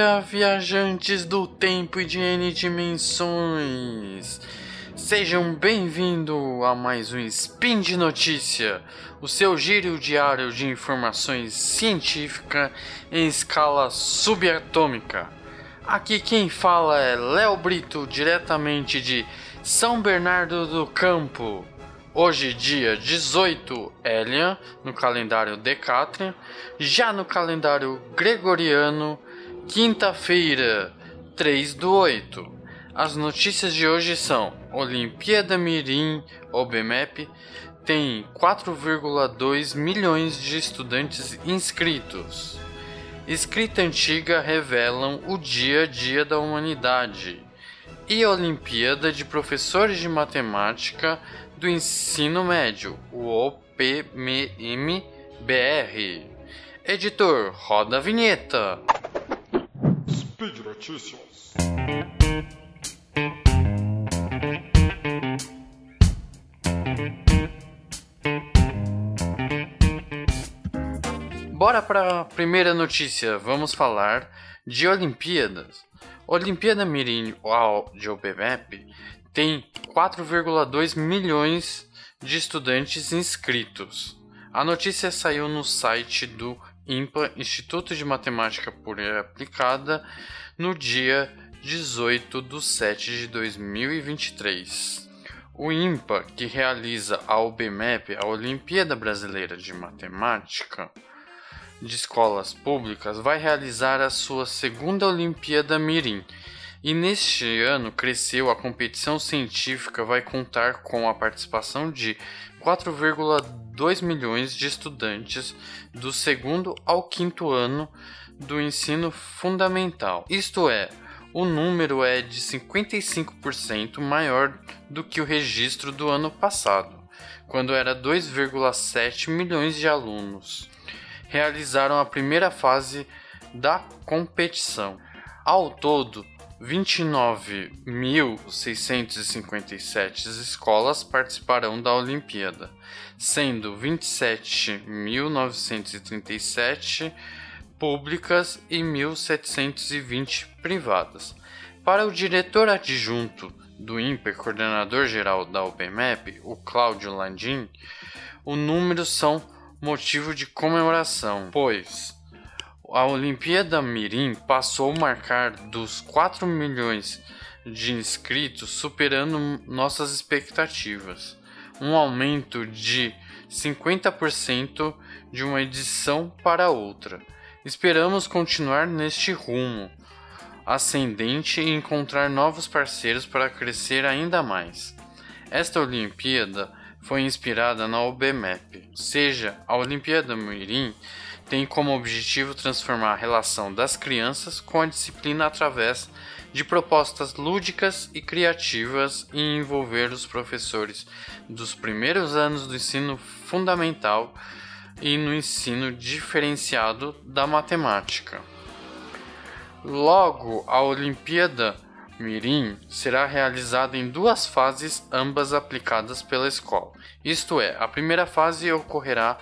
dia, viajantes do tempo e de N dimensões! Sejam bem-vindos a mais um Spin de Notícia, o seu giro diário de informações científicas em escala subatômica. Aqui quem fala é Léo Brito, diretamente de São Bernardo do Campo. Hoje, dia 18 Elian, no calendário Decatrian, já no calendário Gregoriano, quinta-feira, 3 do 8. As notícias de hoje são: Olimpíada Mirim OBMEP tem 4,2 milhões de estudantes inscritos. Escrita antiga revelam o dia a dia da humanidade. E Olimpíada de Professores de Matemática do Ensino Médio, o OPMM-BR. Editor, roda a vinheta. Speed Notícias. Bora para a primeira notícia. Vamos falar de Olimpíadas. Olimpíada Mirim de OBMAP tem 4,2 milhões de estudantes inscritos. A notícia saiu no site do IMPA, Instituto de Matemática Pura Aplicada, no dia 18 de 7 de 2023. O IMPA, que realiza a OBMEP, a Olimpíada Brasileira de Matemática de Escolas Públicas, vai realizar a sua segunda Olimpíada Mirim e neste ano cresceu a competição científica vai contar com a participação de 4,2 milhões de estudantes do segundo ao quinto ano do ensino fundamental. Isto é, o número é de 55% maior do que o registro do ano passado, quando era 2,7 milhões de alunos. Realizaram a primeira fase da competição. Ao todo, 29.657 escolas participarão da Olimpíada, sendo 27.937 públicas e 1.720 privadas. Para o diretor adjunto do INPE, coordenador geral da OBMEP, o Cláudio Landim, o número são motivo de comemoração, pois a Olimpíada Mirim passou a marcar dos 4 milhões de inscritos, superando nossas expectativas, um aumento de 50% de uma edição para outra. Esperamos continuar neste rumo ascendente e encontrar novos parceiros para crescer ainda mais. Esta Olimpíada foi inspirada na OBMEP, seja a Olimpíada Mirim tem como objetivo transformar a relação das crianças com a disciplina através de propostas lúdicas e criativas e envolver os professores dos primeiros anos do ensino fundamental e no ensino diferenciado da matemática. Logo, a Olimpíada Mirim será realizada em duas fases, ambas aplicadas pela escola. Isto é, a primeira fase ocorrerá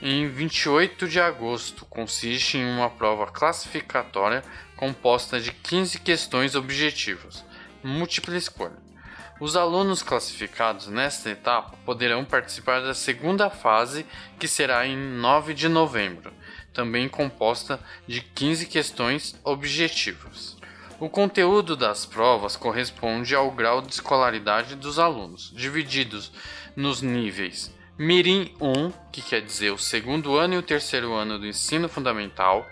em 28 de agosto. Consiste em uma prova classificatória composta de 15 questões objetivas, múltipla escolha. Os alunos classificados nesta etapa poderão participar da segunda fase, que será em 9 de novembro, também composta de 15 questões objetivas. O conteúdo das provas corresponde ao grau de escolaridade dos alunos, divididos nos níveis Mirim 1, que quer dizer o segundo ano e o terceiro ano do ensino fundamental,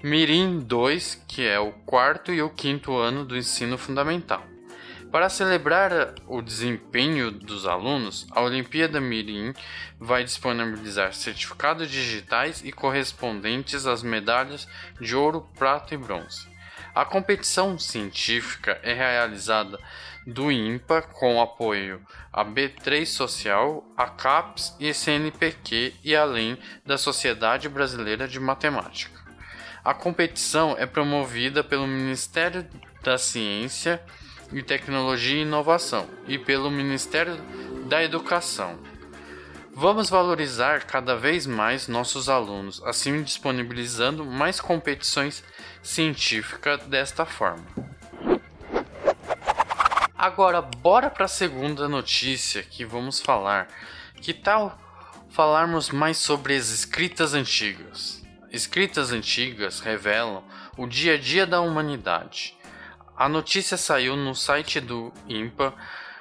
Mirim 2, que é o quarto e o quinto ano do ensino fundamental. Para celebrar o desempenho dos alunos, a Olimpíada Mirim vai disponibilizar certificados digitais e correspondentes às medalhas de ouro, prata e bronze. A competição científica é realizada do INPA com apoio a B3 Social, a CAPES e CNPq e além da Sociedade Brasileira de Matemática. A competição é promovida pelo Ministério da Ciência e Tecnologia e Inovação e pelo Ministério da Educação. Vamos valorizar cada vez mais nossos alunos, assim disponibilizando mais competições científicas desta forma. Agora, bora para a segunda notícia que vamos falar. Que tal falarmos mais sobre as escritas antigas? Escritas antigas revelam o dia a dia da humanidade. A notícia saiu no site do IMPA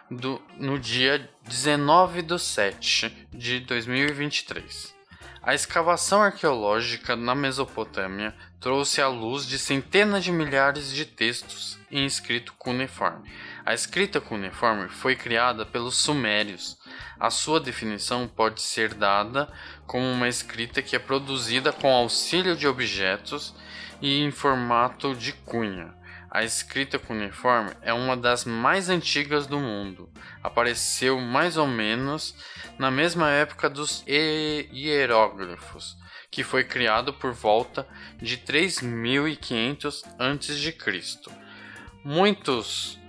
do, no dia 19 de 7 de 2023. A escavação arqueológica na Mesopotâmia trouxe à luz de centenas de milhares de textos em escrito cuneiforme. A escrita cuneiforme foi criada pelos sumérios. A sua definição pode ser dada como uma escrita que é produzida com auxílio de objetos e em formato de cunha a escrita cuneiforme é uma das mais antigas do mundo. Apareceu mais ou menos na mesma época dos hieróglifos, que foi criado por volta de 3500 a.C. Muitos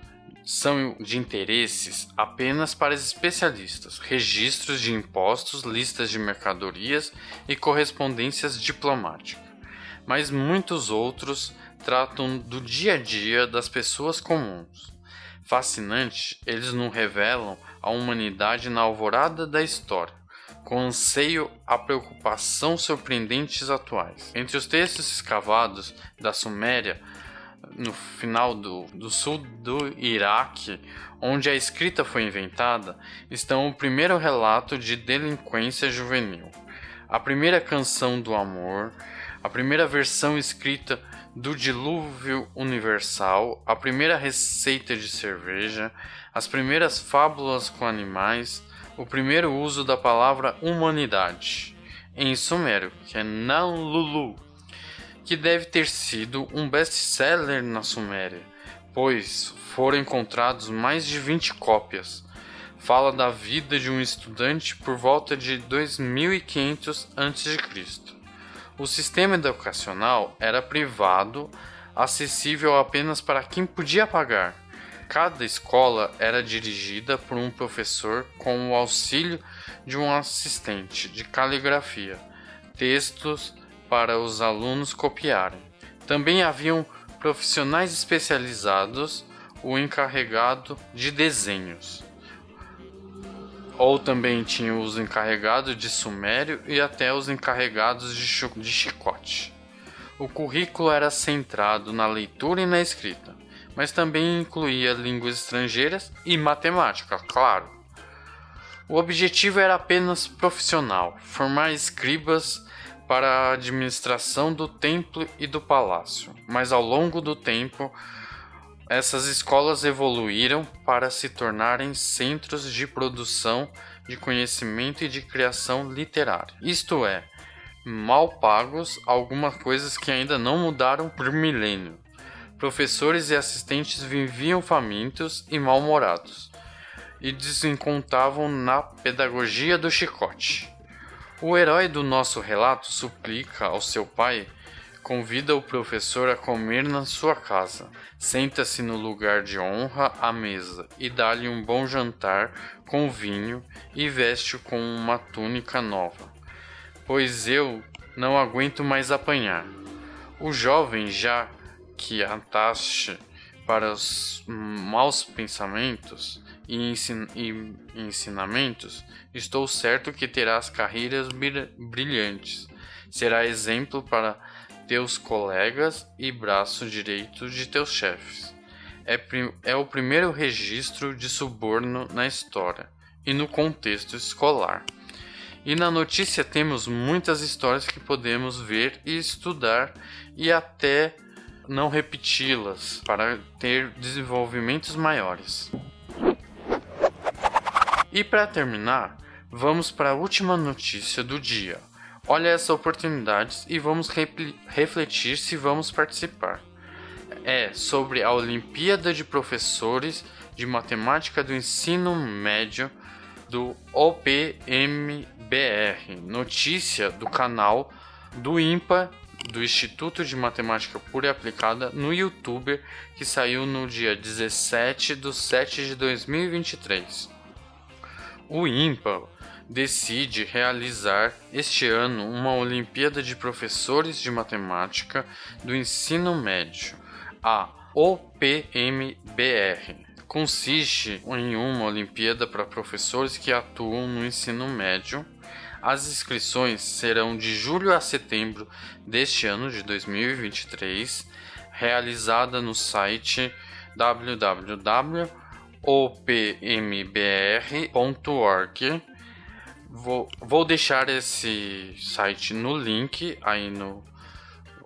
são de interesses apenas para especialistas, registros de impostos, listas de mercadorias e correspondências diplomáticas. Mas muitos outros tratam do dia a dia das pessoas comuns. Fascinante, eles nos revelam a humanidade na alvorada da história, com anseio a preocupação surpreendentes atuais. Entre os textos escavados da Suméria, no final do, do sul do Iraque, onde a escrita foi inventada, estão o primeiro relato de delinquência juvenil, a primeira canção do amor, a primeira versão escrita do dilúvio universal, a primeira receita de cerveja, as primeiras fábulas com animais, o primeiro uso da palavra humanidade em sumério, que é Nanlulu, que deve ter sido um best-seller na Suméria, pois foram encontrados mais de 20 cópias. Fala da vida de um estudante por volta de 2500 a.C. O sistema educacional era privado, acessível apenas para quem podia pagar. Cada escola era dirigida por um professor com o auxílio de um assistente de caligrafia, textos para os alunos copiarem. Também haviam profissionais especializados, o encarregado de desenhos ou também tinha os encarregados de sumério e até os encarregados de, chicote. O currículo era centrado na leitura e na escrita, mas também incluía línguas estrangeiras e matemática, claro. O objetivo era apenas profissional, formar escribas para a administração do templo e do palácio, mas ao longo do tempo essas escolas evoluíram para se tornarem centros de produção de conhecimento e de criação literária. Isto é, mal pagos, algumas coisas que ainda não mudaram por milênio. Professores e assistentes viviam famintos e mal-humorados e desencontravam na pedagogia do chicote. O herói do nosso relato suplica ao seu pai Convida o professor a comer na sua casa. Senta-se no lugar de honra à mesa e dá-lhe um bom jantar com vinho e veste-o com uma túnica nova. Pois eu não aguento mais apanhar. O jovem, já que ataste para os maus pensamentos e, ensin e ensinamentos, estou certo que terás carreiras brilhantes. Será exemplo para teus colegas e braço direito de teus chefes. É, é o primeiro registro de suborno na história e no contexto escolar. E na notícia temos muitas histórias que podemos ver e estudar e até não repeti-las para ter desenvolvimentos maiores. E para terminar, vamos para a última notícia do dia Olha essa oportunidade e vamos refletir se vamos participar. É sobre a Olimpíada de Professores de Matemática do Ensino Médio do OPMBR. Notícia do canal do IMPA do Instituto de Matemática Pura e Aplicada no YouTube que saiu no dia 17 de 7 de 2023. O IMPA decide realizar este ano uma Olimpíada de Professores de Matemática do Ensino Médio, a OPMBR. Consiste em uma Olimpíada para professores que atuam no ensino médio. As inscrições serão de julho a setembro deste ano de 2023, realizada no site www.opmbr.org. Vou, vou deixar esse site no link aí no,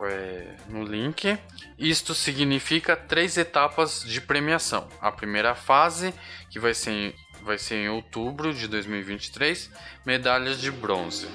é, no link. Isto significa três etapas de premiação. A primeira fase, que vai ser em, vai ser em outubro de 2023, medalhas de bronze.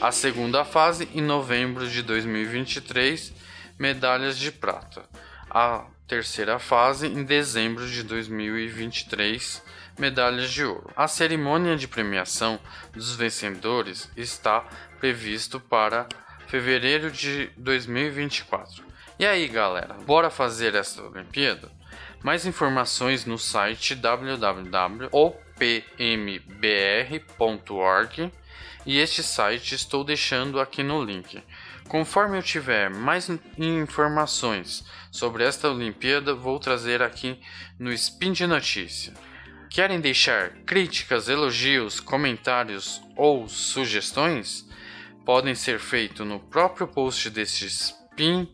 A segunda fase, em novembro de 2023, medalhas de prata. A terceira fase, em dezembro de 2023, medalhas de ouro. A cerimônia de premiação dos vencedores está previsto para fevereiro de 2024. E aí, galera, bora fazer esta Olimpíada? Mais informações no site www.opmbr.org e este site estou deixando aqui no link. Conforme eu tiver mais informações sobre esta Olimpíada, vou trazer aqui no Spin de Notícia. Querem deixar críticas, elogios, comentários ou sugestões? podem ser feitos no próprio post deste spin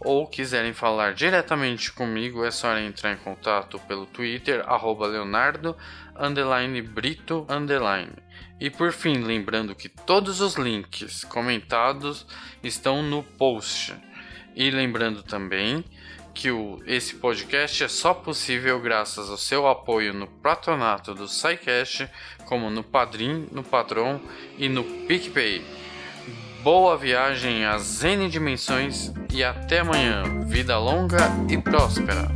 ou quiserem falar diretamente comigo, é só entrar em contato pelo Twitter, Leonardo, underline Brito, underline. E por fim, lembrando que todos os links comentados estão no post. E lembrando também que o, esse podcast é só possível graças ao seu apoio no patronato do SciCast, como no Padrim, no Patron e no PicPay. Boa viagem às N dimensões e até amanhã. Vida longa e próspera.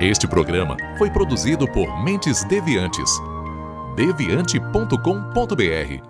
Este programa foi produzido por Mentes Deviantes. deviante.com.br